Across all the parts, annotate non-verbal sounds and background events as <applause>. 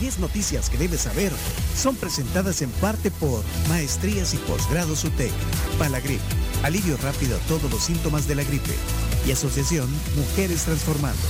10 noticias que debes saber son presentadas en parte por Maestrías y Posgrados UTEC, Palagrip, alivio rápido a todos los síntomas de la gripe y Asociación Mujeres Transformando.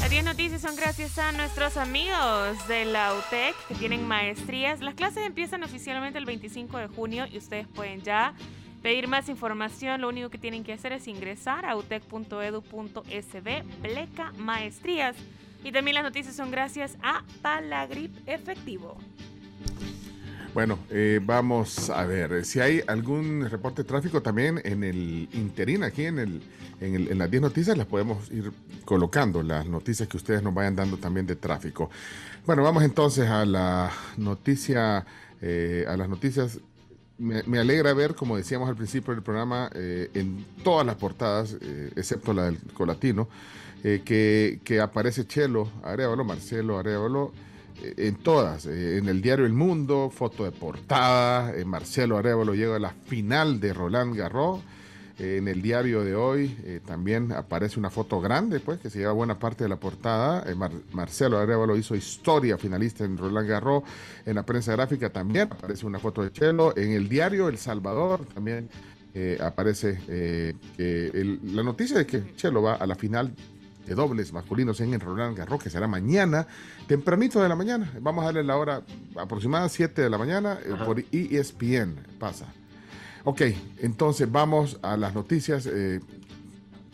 Las 10 noticias son gracias a nuestros amigos de la UTEC que tienen maestrías. Las clases empiezan oficialmente el 25 de junio y ustedes pueden ya pedir más información. Lo único que tienen que hacer es ingresar a utec.edu.sb, pleca maestrías. Y también las noticias son gracias a Palagrip Efectivo. Bueno, eh, vamos a ver si hay algún reporte de tráfico también en el interín, aquí en, el, en, las 10 noticias, las podemos ir colocando, las noticias que ustedes nos vayan dando también de tráfico. Bueno, vamos entonces a la noticia, eh, a las noticias. Me, alegra ver, como decíamos al principio del programa, eh, en todas las portadas, excepto la del Colatino, que, que aparece Chelo Arevalo, Marcelo Arevalo en todas, eh, en el diario El Mundo, foto de portada, eh, Marcelo Arevalo llega a la final de Roland Garros, eh, en el diario de hoy también aparece una foto grande, pues, que se lleva buena parte de la portada. Marcelo Arevalo hizo historia finalista en Roland Garros. En la prensa gráfica también aparece una foto de Chelo. En el diario El Salvador también aparece la noticia de que Chelo va a la final de dobles masculinos en Roland Garros, que será mañana, tempranito de la mañana. Vamos a darle la hora aproximada, 7 de la mañana, eh, por ESPN pasa. Ok, entonces vamos a las noticias. Eh,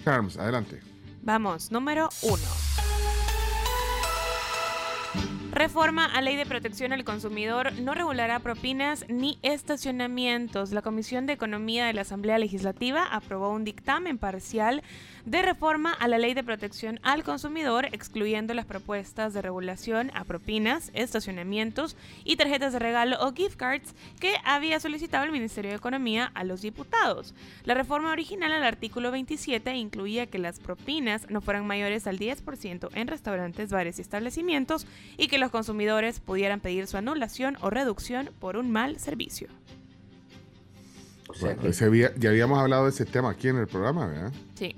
Carms, adelante. Vamos, número uno. Reforma a Ley de Protección al Consumidor no regulará propinas ni estacionamientos. La Comisión de Economía de la Asamblea Legislativa aprobó un dictamen parcial de reforma a la Ley de Protección al Consumidor, excluyendo las propuestas de regulación a propinas, estacionamientos y tarjetas de regalo o gift cards que había solicitado el Ministerio de Economía a los diputados. La reforma original al artículo 27 incluía que las propinas no fueran mayores al 10% en restaurantes, bares y establecimientos y que los consumidores pudieran pedir su anulación o reducción por un mal servicio. Ya habíamos hablado de ese tema aquí en el programa, ¿verdad? Sí.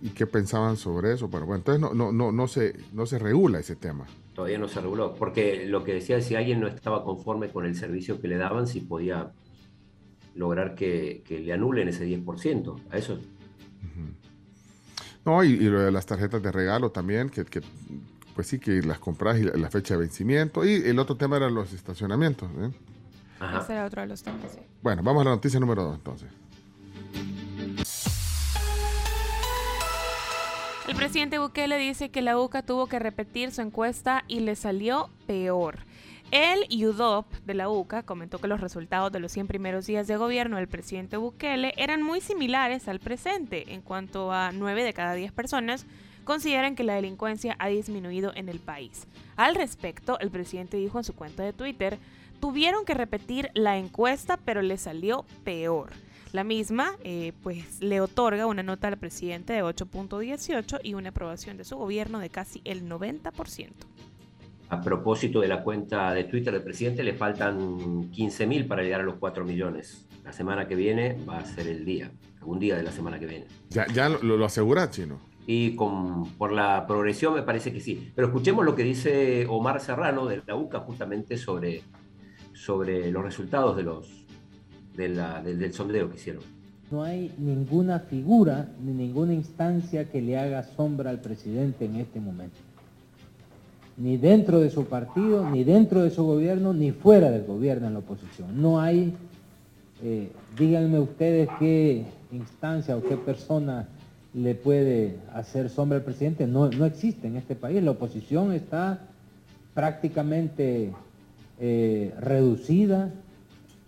¿Y qué pensaban sobre eso? Bueno, entonces no, no, no, no, se, no se regula ese tema. Todavía no se reguló, porque lo que decía, si alguien no estaba conforme con el servicio que le daban, si podía lograr que, le anulen ese 10%. A eso. No, y, lo de las tarjetas de regalo también, que, que pues sí, que las compras y la, fecha de vencimiento. Y el otro tema eran los estacionamientos. ¿eh? Ese era otro de los temas, sí. Bueno, vamos a la noticia número dos entonces. El presidente Bukele dice que la UCA tuvo que repetir su encuesta y le salió peor. El UDOP de la UCA comentó que los resultados de los 100 primeros días de gobierno del presidente Bukele eran muy similares al presente en cuanto a 9 de cada 10 personas consideran que la delincuencia ha disminuido en el país. Al respecto, el presidente dijo en su cuenta de Twitter, tuvieron que repetir la encuesta pero le salió peor. La misma, eh, pues, le otorga una nota al presidente de 8.18 y una aprobación de su gobierno de casi el 90%. A propósito de la cuenta de Twitter del presidente, le faltan 15.000 para llegar a los 4 millones. La semana que viene va a ser el día, algún día de la semana que viene. ¿Ya, ya lo, lo asegura, Chino? Y con, por la progresión me parece que sí. Pero escuchemos lo que dice Omar Serrano de la UCA justamente sobre, sobre los resultados de los, del, sondeo que hicieron. No hay ninguna figura ni ninguna instancia que le haga sombra al presidente en este momento. Ni dentro de su partido, ni dentro de su gobierno, ni fuera del gobierno en la oposición. No hay, eh, díganme ustedes qué instancia o qué persona le puede hacer sombra al presidente. No, no existe en este país. La oposición está prácticamente eh, reducida,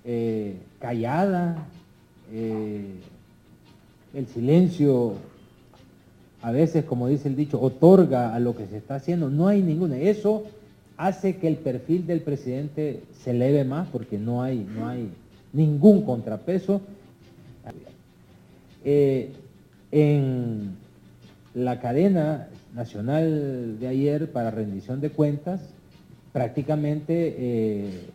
eh, callada. Eh, el silencio, a veces, como dice el dicho, otorga a lo que se está haciendo. No hay ninguna. Eso hace que el perfil del presidente se eleve más porque no hay, no hay ningún contrapeso en la cadena nacional de ayer para rendición de cuentas, prácticamente eh,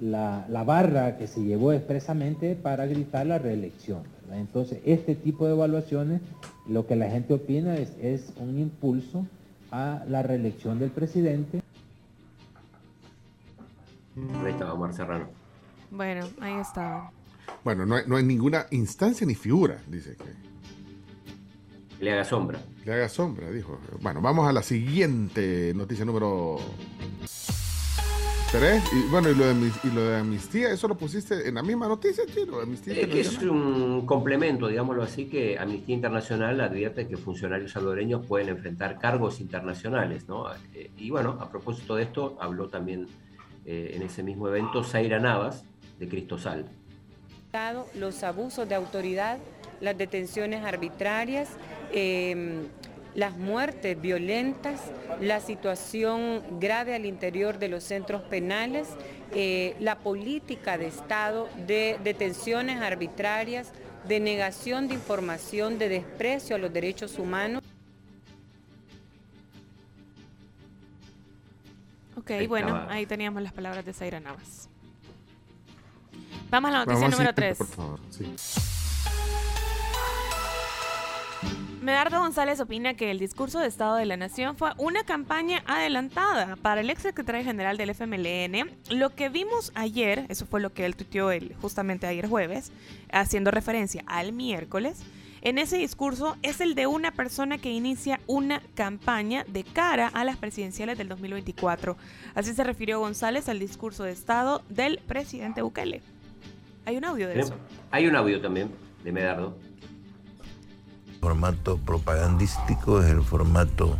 la, barra que se llevó expresamente para gritar la reelección. Entonces, este tipo de evaluaciones, lo que la gente opina es, es un impulso a la reelección del presidente. Ahí estaba Omar Serrano. Bueno, ahí está. Bueno, no hay, no hay ninguna instancia ni figura, dice que. Le haga sombra. Le haga sombra, dijo. Bueno, vamos a la siguiente noticia número 3. Y bueno, y lo, de, y lo de amnistía, ¿eso lo pusiste en la misma noticia, Chino? Amnistía Es que es un complemento, digámoslo así, que Amnistía Internacional advierte que funcionarios salvadoreños pueden enfrentar cargos internacionales, ¿no? Eh, Y bueno, a propósito de esto, habló también eh, en ese mismo evento Zaira Navas, de Cristosal. los abusos de autoridad, las detenciones arbitrarias, eh, las muertes violentas, la situación grave al interior de los centros penales, eh, la política de Estado de detenciones arbitrarias, de negación de información, de desprecio a los derechos humanos. Ok, Ahí bueno, estaba. ahí teníamos las palabras de Zaira Navas. Vamos a la noticia Vamos número siguiente, 3. Por favor, sí. Medardo González opina que el discurso de Estado de la Nación fue una campaña adelantada para el ex secretario general del FMLN. Lo que vimos ayer, eso fue lo que él tuiteó el- justamente ayer jueves, haciendo referencia al miércoles, en ese discurso es el de una persona que inicia una campaña de cara a las presidenciales del 2024. Así se refirió González al discurso de Estado del presidente Bukele. Hay un audio de eso. Hay un audio también de Medardo. Formato propagandístico es el formato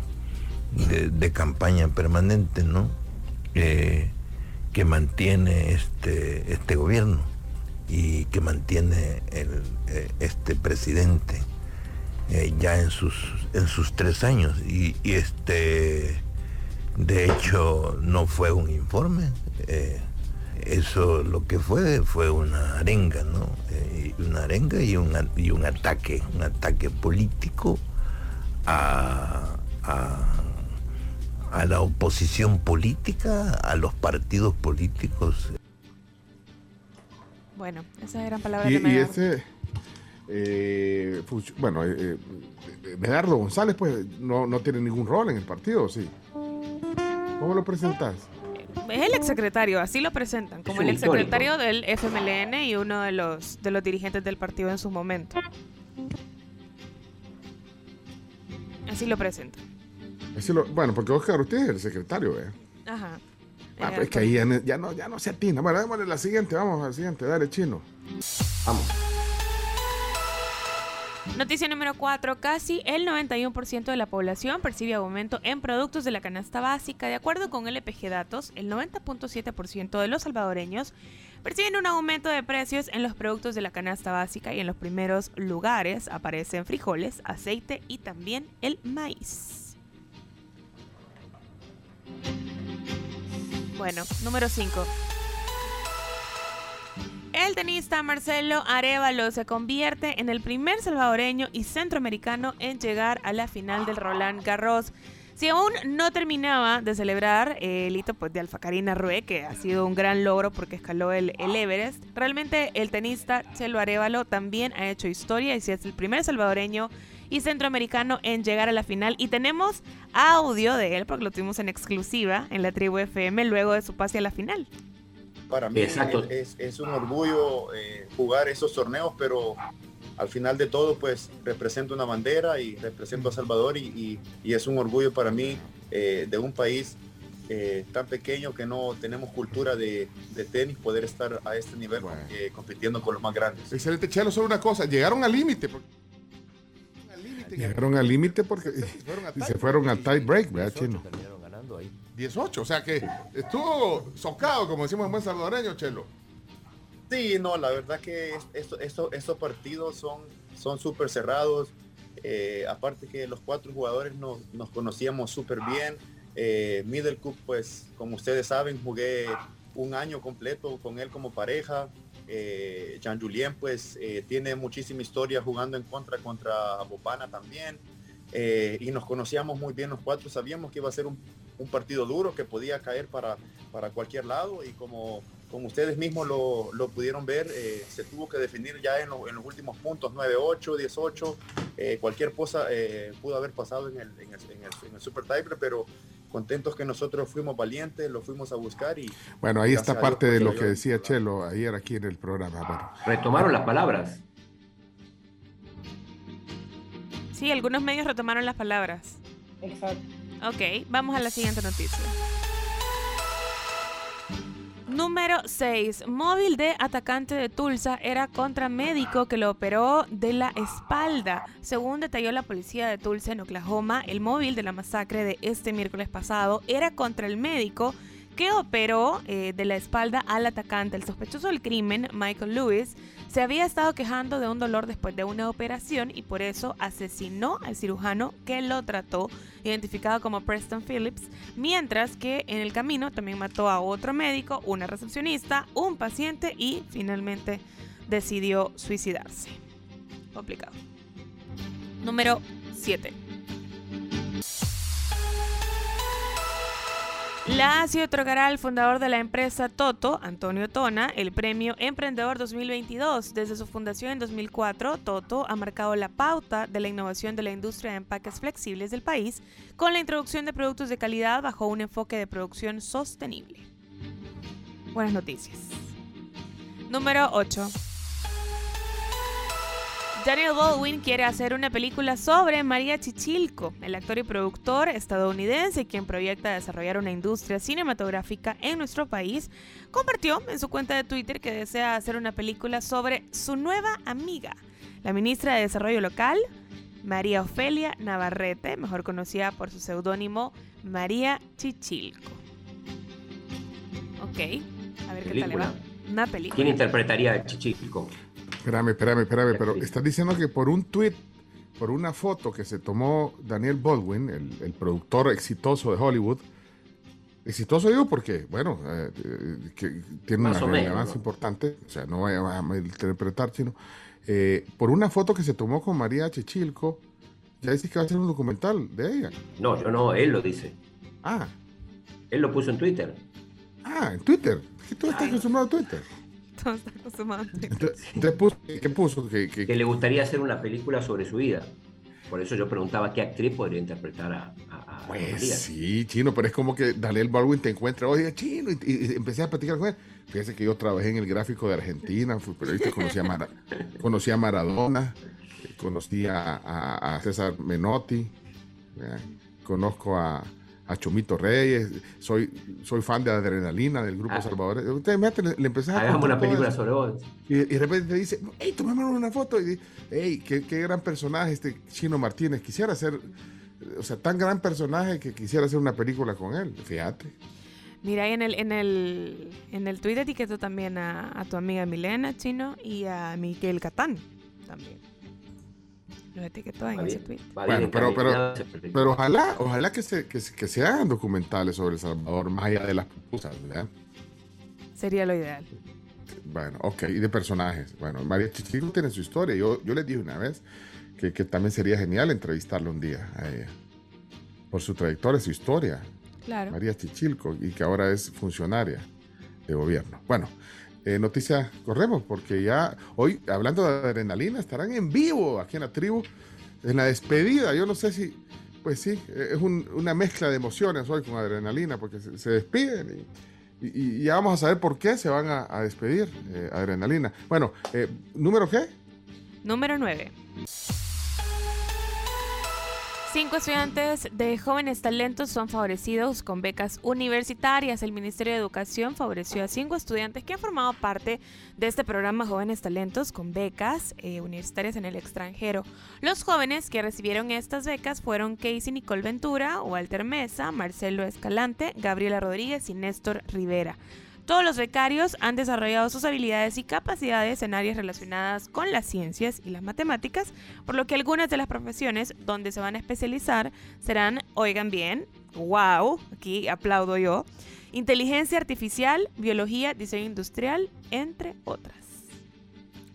de, campaña permanente, ¿no? Eh, que mantiene este, este gobierno y que mantiene eh, este presidente eh, ya en sus, en sus tres años. Y, este, de hecho, no fue un informe. Eso lo que fue fue una arenga, ¿no? Eh, una arenga y un, y un ataque, un ataque político a, a, a la oposición política, a los partidos políticos. Bueno, esas eran palabras Y, de y Medardo. ese. eh, Fuch- bueno, eh, eh, Medardo González, pues, no, no tiene ningún rol en el partido, ¿sí? ¿Cómo lo presentas? Es el exsecretario, así lo presentan, como el exsecretario del FMLN y uno de los, de los dirigentes del partido en su momento. Así lo presentan. Así lo- bueno, porque Oscar Ortiz es el secretario, ¿eh? Ajá. Ah, pero es que ahí ya, no- ya no, ya no se atina. Bueno, démosle la siguiente, vamos a la siguiente, dale, chino. Vamos. Noticia número 4. Casi el 91% de la población percibe aumento en productos de la canasta básica. De acuerdo con LPG Datos, el 90.7% de los salvadoreños perciben un aumento de precios en los productos de la canasta básica y en los primeros lugares aparecen frijoles, aceite y también el maíz. Bueno, número 5. El tenista Marcelo Arevalo se convierte en el primer salvadoreño y centroamericano en llegar a la final del Roland Garros. Si aún no terminaba de celebrar eh, el hito pues, de Alfa Karina Rue, que ha sido un gran logro porque escaló el, el Everest, realmente el tenista Chelo Arevalo también ha hecho historia y si es el primer salvadoreño y centroamericano en llegar a la final. Y tenemos audio de él porque lo tuvimos en exclusiva en la tribu FM luego de su pase a la final. Para mí Exacto. es, es un orgullo eh, jugar esos torneos, pero al final de todo, pues represento una bandera y represento a Salvador y, y- y es un orgullo para mí eh, de un país eh, tan pequeño que no tenemos cultura de, de tenis poder estar a este nivel Bueno. eh, compitiendo con los más grandes. Excelente, Chelo, solo una cosa, llegaron al límite. porque- Llegaron al límite porque y se fueron al tie break, ¿verdad, chino? 18, o sea que estuvo socado, como decimos en buen salvadoreño, Chelo. Sí, no, la verdad que es- esto- esto- estos partidos son son súper cerrados. Eh, aparte que los cuatro jugadores nos, nos conocíamos súper bien. Eh, Cup, pues como ustedes saben, jugué un año completo con él como pareja. Eh, Jean Julien pues eh, tiene muchísima historia jugando en contra contra Bopana también. Eh, y nos conocíamos muy bien los cuatro. Sabíamos que iba a ser un, un partido duro que podía caer para, para cualquier lado y como como ustedes mismos lo, lo pudieron ver, eh, se tuvo que definir ya en, en los últimos puntos 9-8, 18, eh, cualquier cosa eh, pudo haber pasado en el, en el, en el, Super Tiger, pero contentos que nosotros fuimos valientes, lo fuimos a buscar y... Bueno, ahí está parte de lo que decía Chelo ayer aquí en el programa. Retomaron las palabras. Sí, algunos medios retomaron las palabras. Exacto. Ok, vamos a la siguiente noticia. Número 6. Móvil de atacante de Tulsa era contra médico que lo operó de la espalda. Según detalló la policía de Tulsa en Oklahoma, el móvil de la masacre de este miércoles pasado era contra el médico que operó eh, de la espalda al atacante. El sospechoso del crimen, Michael Lewis, se había estado quejando de un dolor después de una operación y por eso asesinó al cirujano que lo trató, identificado como Preston Phillips, mientras que en el camino también mató a otro médico, una recepcionista, un paciente y finalmente decidió suicidarse. Complicado. Número 7. La ASI otorgará al fundador de la empresa Toto, Antonio Tona, el premio Emprendedor 2022. Desde su fundación en 2004, Toto ha marcado la pauta de la innovación de la industria de empaques flexibles del país con la introducción de productos de calidad bajo un enfoque de producción sostenible. Buenas noticias. Número 8. Daniel Baldwin quiere hacer una película sobre María Chichilco, el actor y productor estadounidense quien proyecta desarrollar una industria cinematográfica en nuestro país, compartió en su cuenta de Twitter que desea hacer una película sobre su nueva amiga, la ministra de Desarrollo Local, María Ofelia Navarrete, mejor conocida por su seudónimo María Chichilco. Ok, a ver qué tal le va. Una película. ¿Quién interpretaría a Chichilco? Espérame, espérame, espérame, pero estás diciendo que por un tweet, por una foto que se tomó Daniel Baldwin, el, productor exitoso de Hollywood, exitoso digo porque, bueno, eh, que tiene una relevancia importante, o sea, no voy a, interpretar, sino eh, por una foto que se tomó con María Chichilco, ya dices que va a ser un documental de ella. No, yo no, él lo dice. Ah. Él lo puso en Twitter. Ah, en Twitter. ¿Qué tú estás acostumbrado a Twitter? ¿Qué puso? Que, le gustaría hacer una película sobre su vida. Por eso yo preguntaba qué actriz podría interpretar a, a, Pues sí, chino, pero es como que Daniel Baldwin te encuentra, oye, chino, y, empecé a platicar con él. Fíjese que yo trabajé en el gráfico de Argentina, fui periodista, conocí a, <laughs> conocí a Maradona, conocí a, César Menotti, conozco a, a Chomito Reyes, soy, soy fan de Adrenalina del grupo ah. Salvador. Usted le, le empecé a Hagamos una película sobre vos. Y, de repente te dice, hey, tomame una foto. Y hey, qué, qué, gran personaje este Chino Martínez. Quisiera ser, o sea, tan gran personaje que quisiera hacer una película con él. Fíjate. Mira, en el, en el, en el tweet etiquetó también a, a tu amiga Milena Chino y a Miguel Catán también. Lo etiquetó en ese tweet. Bueno, pero, pero, pero ojalá, ojalá que se, que, que se hagan documentales sobre El Salvador, más allá de las pupusas, ¿verdad? Sería lo ideal. Bueno, ok, y de personajes. Bueno, María Chichilco tiene su historia. Yo, yo les dije una vez que, que también sería genial entrevistarle un día a ella. Por su trayectoria, su historia. Claro. María Chichilco, y que ahora es funcionaria de gobierno. Bueno, eh, noticia corremos, porque ya hoy, hablando de adrenalina, estarán en vivo aquí en la tribu, en la despedida. Yo no sé si, pues sí, es una mezcla de emociones hoy con adrenalina, porque se, despiden y, ya vamos a saber por qué se van a, despedir, eh, adrenalina. Bueno, eh, ¿número qué? Número 9. Cinco estudiantes de jóvenes talentos son favorecidos con becas universitarias. El Ministerio de Educación favoreció a cinco estudiantes que han formado parte de este programa Jóvenes Talentos con becas eh, universitarias en el extranjero. Los jóvenes que recibieron estas becas fueron Casey Nicole Ventura, Walter Mesa, Marcelo Escalante, Gabriela Rodríguez y Néstor Rivera. Todos los becarios han desarrollado sus habilidades y capacidades en áreas relacionadas con las ciencias y las matemáticas, por lo que algunas de las profesiones donde se van a especializar serán, oigan bien, wow, aquí aplaudo yo, inteligencia artificial, biología, diseño industrial, entre otras.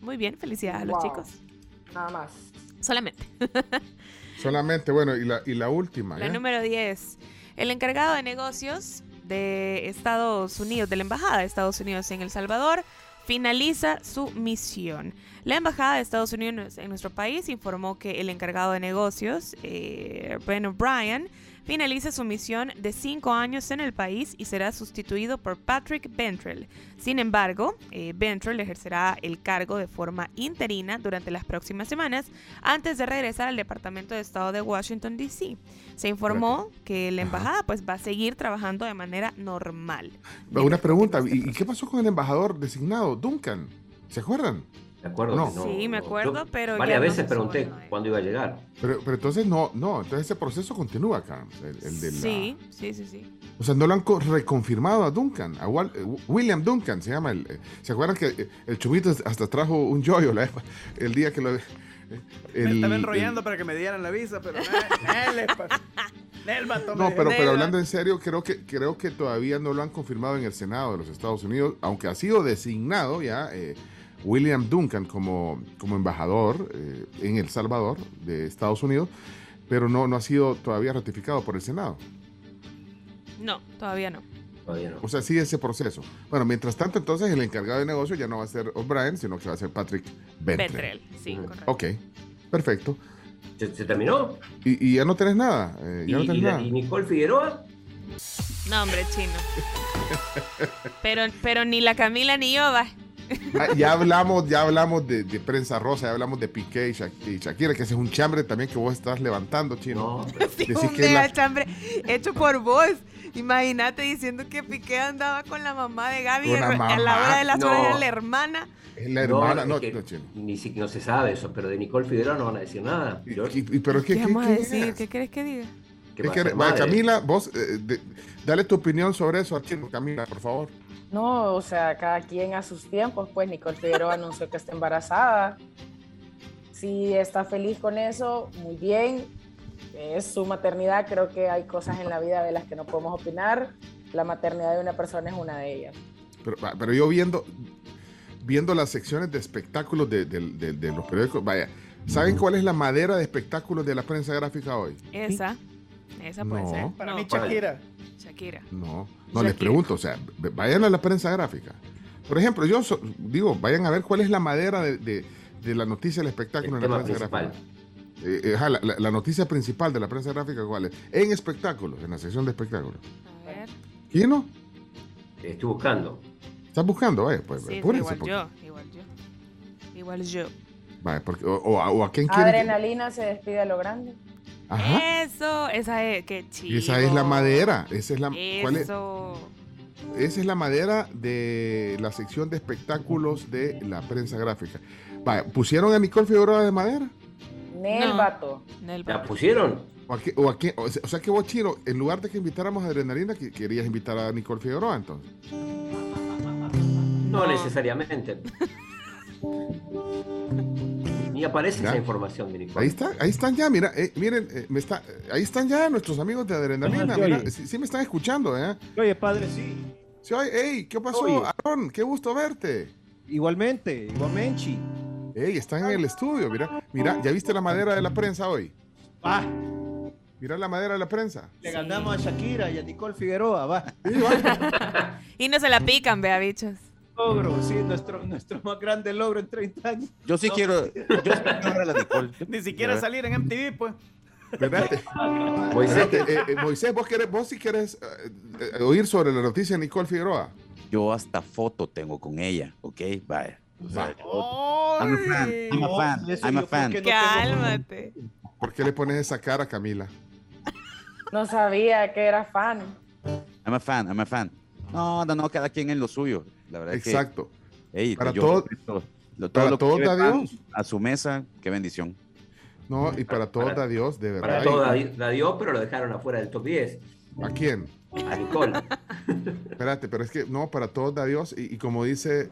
Muy bien, felicidades a los chicos. Nada más. Solamente. Solamente, bueno, y la, y la última. La número 10. El encargado de negocios de Estados Unidos, de la Embajada de Estados Unidos en El Salvador, finaliza su misión. La Embajada de Estados Unidos en nuestro país informó que el encargado de negocios, eh, Ben O'Brien, finaliza su misión de cinco años en el país y será sustituido por Patrick Bentrell. Sin embargo, eh, Bentrell ejercerá el cargo de forma interina durante las próximas semanas antes de regresar al Departamento de Estado de Washington, D.C. Se informó que la embajada pues, va a seguir trabajando de manera normal. Una pregunta, ¿y qué pasó con el embajador designado, Duncan? ¿Se acuerdan? Me acuerdo. No. que no- Sí, me acuerdo, yo pero Varias ya veces pregunté cuándo iba a llegar. Pero, pero entonces no, no, entonces ese proceso continúa, Carms, el, el de la- Sí, sí, sí, sí. O sea, no lo han co- reconfirmado a Duncan, a Wal- eh, William Duncan se llama el. eh, ¿Se acuerdan que eh, el Chumito hasta trajo un yoyo la, el día que lo. me el- enrollando para que me dieran la visa, pero No, pero, pero hablando en serio, creo que, creo que todavía no lo han confirmado en el Senado de los Estados Unidos, aunque ha sido designado ya eh, William Duncan como, como embajador eh, en El Salvador de Estados Unidos, pero no, no ha sido todavía ratificado por el Senado. No, todavía no. Todavía no. O sea, sigue ese proceso. Bueno, mientras tanto, entonces el encargado de negocio ya no va a ser O'Brien, sino que va a ser Patrick Bentrell. Bentrell, sí, correcto. Ok, perfecto. ¿Se, se terminó? Y, y ya no tenés nada. eh, ¿Y, ya no y tenés la- nada. y Nicole Figueroa? No, hombre, chino. Pero, pero ni la Camila ni yo, va. Ah, ya hablamos, ya hablamos de, de prensa rosa, ya hablamos de Piqué y, Sha- y Shakira, que ese es un chambre también que vos estás levantando, chino. No, <laughs> pero- Sí, Decís un que es la- mega chambre hecho por vos. Imagínate diciendo que Piqué andaba con la mamá de Gaby a la hora de las horas No. era la hermana. Es la hermana, es no, que no, chino. ni siquiera no se sabe eso, pero de Nicole Figueroa no van a decir nada. Y- George. y- y- pero ¿Qué, ¿qué, qué, vamos a qué decir? es? ¿Qué quieres que diga? ¿Qué Es que-? Camila, vos, eh, de- dale tu opinión sobre eso, Chino. Camila, por favor. No, o sea, cada quien a sus tiempos, pues Nicole Figueroa <laughs> anunció que está embarazada. Si está feliz con eso, muy bien. Es su maternidad, creo que hay cosas en la vida de las que no podemos opinar. La maternidad de una persona es una de ellas. Pero, pero yo viendo, viendo las secciones de espectáculos de, de- de- de los periódicos, vaya, ¿saben cuál es la madera de espectáculos de la prensa gráfica hoy? Esa. Esa puede No. ser. Para No, mí, Shakira. Shakira. No, no les pregunto, o sea, vayan a la prensa gráfica. Por ejemplo, yo so- digo, vayan a ver cuál es la madera de, de- de la noticia del espectáculo El en la prensa principal. gráfica. Eh, eh, la, la- la noticia principal de la prensa gráfica, ¿cuál es? En espectáculos, en la sección de espectáculos. A ver. ¿Quién no? Estoy buscando. ¿Estás buscando? Vaya, pues Sí, igual porque- yo. Igual yo. Igual yo. vaya, porque- o, o a- o a quién Adrenalina se despide a lo grande. Ajá. Eso, esa es, qué chido. Y esa es la madera. Esa es la, ¿cuál es? Esa es la madera de la sección de espectáculos de la prensa gráfica. Vaya, ¿pusieron a Nicole Figueroa de madera? Nel No. Vato. Nel ¿La pusieron? ¿O, a qué- o a qué- o sea- que vos, Chino, en lugar de que invitáramos a Adrenalina, que- querías invitar a Nicole Figueroa, entonces. No, necesariamente. Ni aparece Ya. esa información. Ahí está, ahí están ya, mira, eh, miren, eh, me está, ahí están ya nuestros amigos de Adrenalina, Ajá, mira, sí, sí me están escuchando, ¿eh? Oye, padre, sí. Sí, oye, ey, ¿qué pasó? Oye. Aaron, qué gusto verte. Igualmente, igualmente. Ey, están en el estudio, mira, mira, ¿ya viste la madera de la prensa hoy? Va, Mira la madera de la prensa. le ganamos a Shakira y a Nicole Figueroa, va. Sí, va. <laughs> Y no se la pican, vea, bichos. Logro, sí, nuestro, <laughs> nuestro más grande logro en 30 años. Yo sí No. quiero. Yo sí quiero la <laughs> Nicole. Ni siquiera salir en MTV, pues. Espérate. <laughs> Moisés, eh, eh, Moisés, vos, querés, vos sí querés eh, eh, oír sobre la noticia de Nicole Figueroa. Yo hasta foto tengo con ella, ¿ok? Vaya. O sea. I'm a fan. I'm a fan. I'm a fan. tengo- Cálmate. ¿Por qué le pones esa cara, Camila? No sabía que era fan. I'm a fan. I'm a fan. No, no, no, cada quien en lo suyo. La verdad es que. Exacto. Para yo todo- lo- para da Dios. A su mesa, qué bendición. No, y para todos da Dios, de verdad. para todo la, la dio, pero lo dejaron afuera del top 10. ¿A quién? A Nicole. <laughs> Espérate, pero es que no, para todos da Dios. Y, y como dice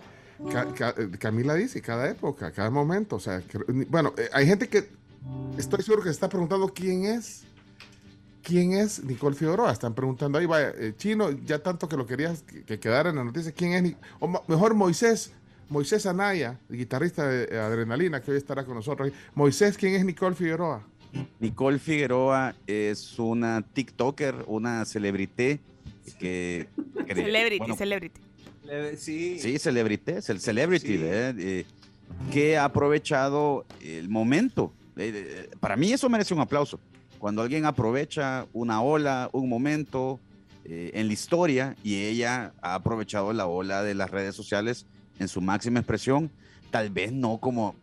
Ca- Ca- Camila, dice, cada época, cada momento. O sea, que- bueno, eh, hay gente que estoy seguro que se está preguntando quién es. ¿Quién es Nicole Figueroa? Están preguntando ahí, vaya, eh, chino, ya tanto que lo querías que, que quedara en la noticia, ¿quién es? Ni- O mejor Moisés, Moisés Anaya, guitarrista de eh, Adrenalina, que hoy estará con nosotros. Moisés, ¿quién es Nicole Figueroa? Nicole Figueroa es una TikToker, una celebrité que... que- Celebrity, bueno, celebrity. Sí. Sí, celebrity, es el celebrity. Eh, que ha aprovechado el momento. Eh, eh, para mí eso merece un aplauso. Cuando alguien aprovecha una ola, un momento eh, en la historia y ella ha aprovechado la ola de las redes sociales en su máxima expresión, tal vez no como,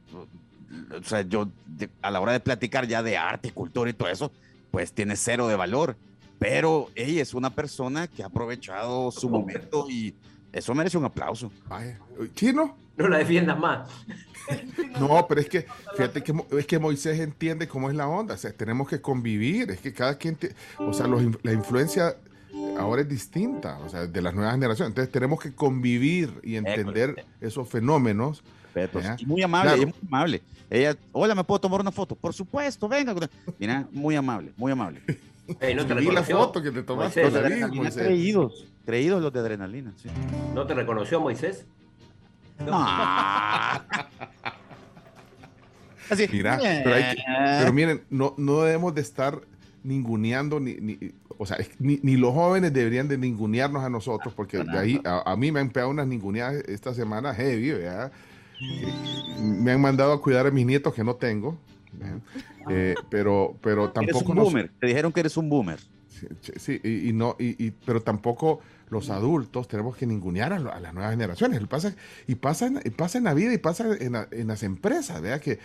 o sea, yo de- a la hora de platicar ya de arte, cultura y todo eso, pues tiene cero de valor. Pero ella es una persona que ha aprovechado su momento y eso merece un aplauso. Vaya. ¿Chino? No la defiendas más. <laughs> No, pero es que, fíjate que, es que Moisés entiende cómo es la onda. O sea, tenemos que convivir. Es que cada quien, te- o sea, los la influencia ahora es distinta, o sea, de las nuevas generaciones. Entonces tenemos que convivir y entender esos fenómenos. Y muy amable, Claro. ella es muy amable. Ella, hola, ¿me puedo tomar una foto? Por supuesto, venga. Mira, muy amable, muy amable. ¿No te Vi la foto que te tomaste, Moisés, vi, creídos, creídos los de adrenalina, sí. ¿No te reconoció Moisés? No. <laughs> Así, Mira, pero, hay que- pero miren, no, no debemos de estar ninguneando, ni, ni- o sea, ni, ni los jóvenes deberían de ningunearnos a nosotros, porque de ahí a, a mí me han pegado unas ninguneadas esta semana heavy, ¿verdad? Me han mandado a cuidar a mis nietos que no tengo. Eh, pero, pero Eres tampoco un nos- boomer. Te dijeron que eres un boomer. Sí, sí, y, y no, y, y- pero tampoco los adultos tenemos que ningunear a, lo- a las nuevas generaciones. Y pasa, y pasa, en, y pasa en la vida y pasa en, la- en las empresas, ¿verdad? Que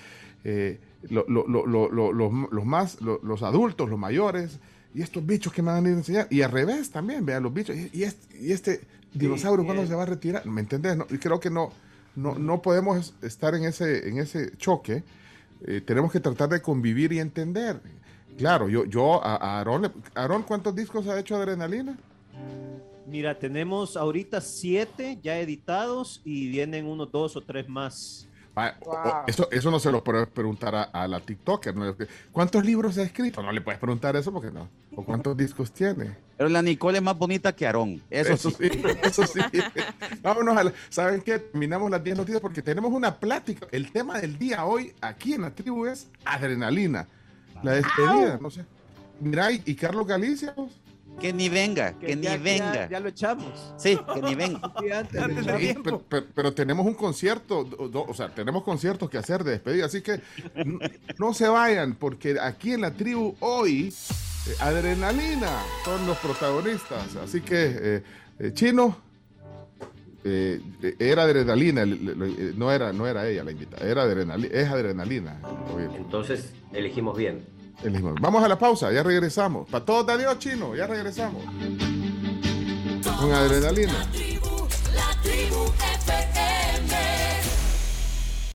eh, lo- lo- lo- lo- lo- los, los más, lo- los adultos, los mayores, y estos bichos que me van a ir a enseñar, y al revés también, vean los bichos, y, y este, y este dinosaurio, ¿cuándo se va a retirar? ¿Me entendés? No, y creo que no, no, no podemos estar en ese, en ese choque. Eh, tenemos que tratar de convivir y entender. Claro, yo, yo a, a Aarón, le- Aarón, ¿cuántos discos ha hecho Adrenalina? Mira, tenemos ahorita siete ya editados y vienen unos dos o tres más. Ah, eso, eso no se lo puedes preguntar a, a la TikToker. ¿no? ¿Cuántos libros ha escrito? No le puedes preguntar eso porque no. ¿O cuántos discos tiene? Pero la Nicole es más bonita que Aarón. Eso, Eso sí. sí, <laughs> eso sí. Vámonos a la- ¿Saben qué? Terminamos las 10 noticias porque tenemos una plática. El tema del día hoy aquí en la tribu es adrenalina. La despedida, no sé. Mira, y, y Carlos Galicia. pues. Que ni venga, que, ni ya- venga. Ya, ya lo echamos. Sí, que ni venga. <laughs> Antes Antes. Sí, pero, pero- pero tenemos un concierto, do- do- o sea, tenemos conciertos que hacer de despedida, así que no se vayan, porque aquí en la tribu hoy, eh, Adrenalina son los protagonistas, así que, eh, eh, Chino, eh, era Adrenalina, no, era, no era ella la invitada, era adrenalina, es Adrenalina. Entonces elegimos bien. elegimos. Vamos a la pausa, ya regresamos. Para todos, adiós, Chino, ya regresamos. Con Adrenalina.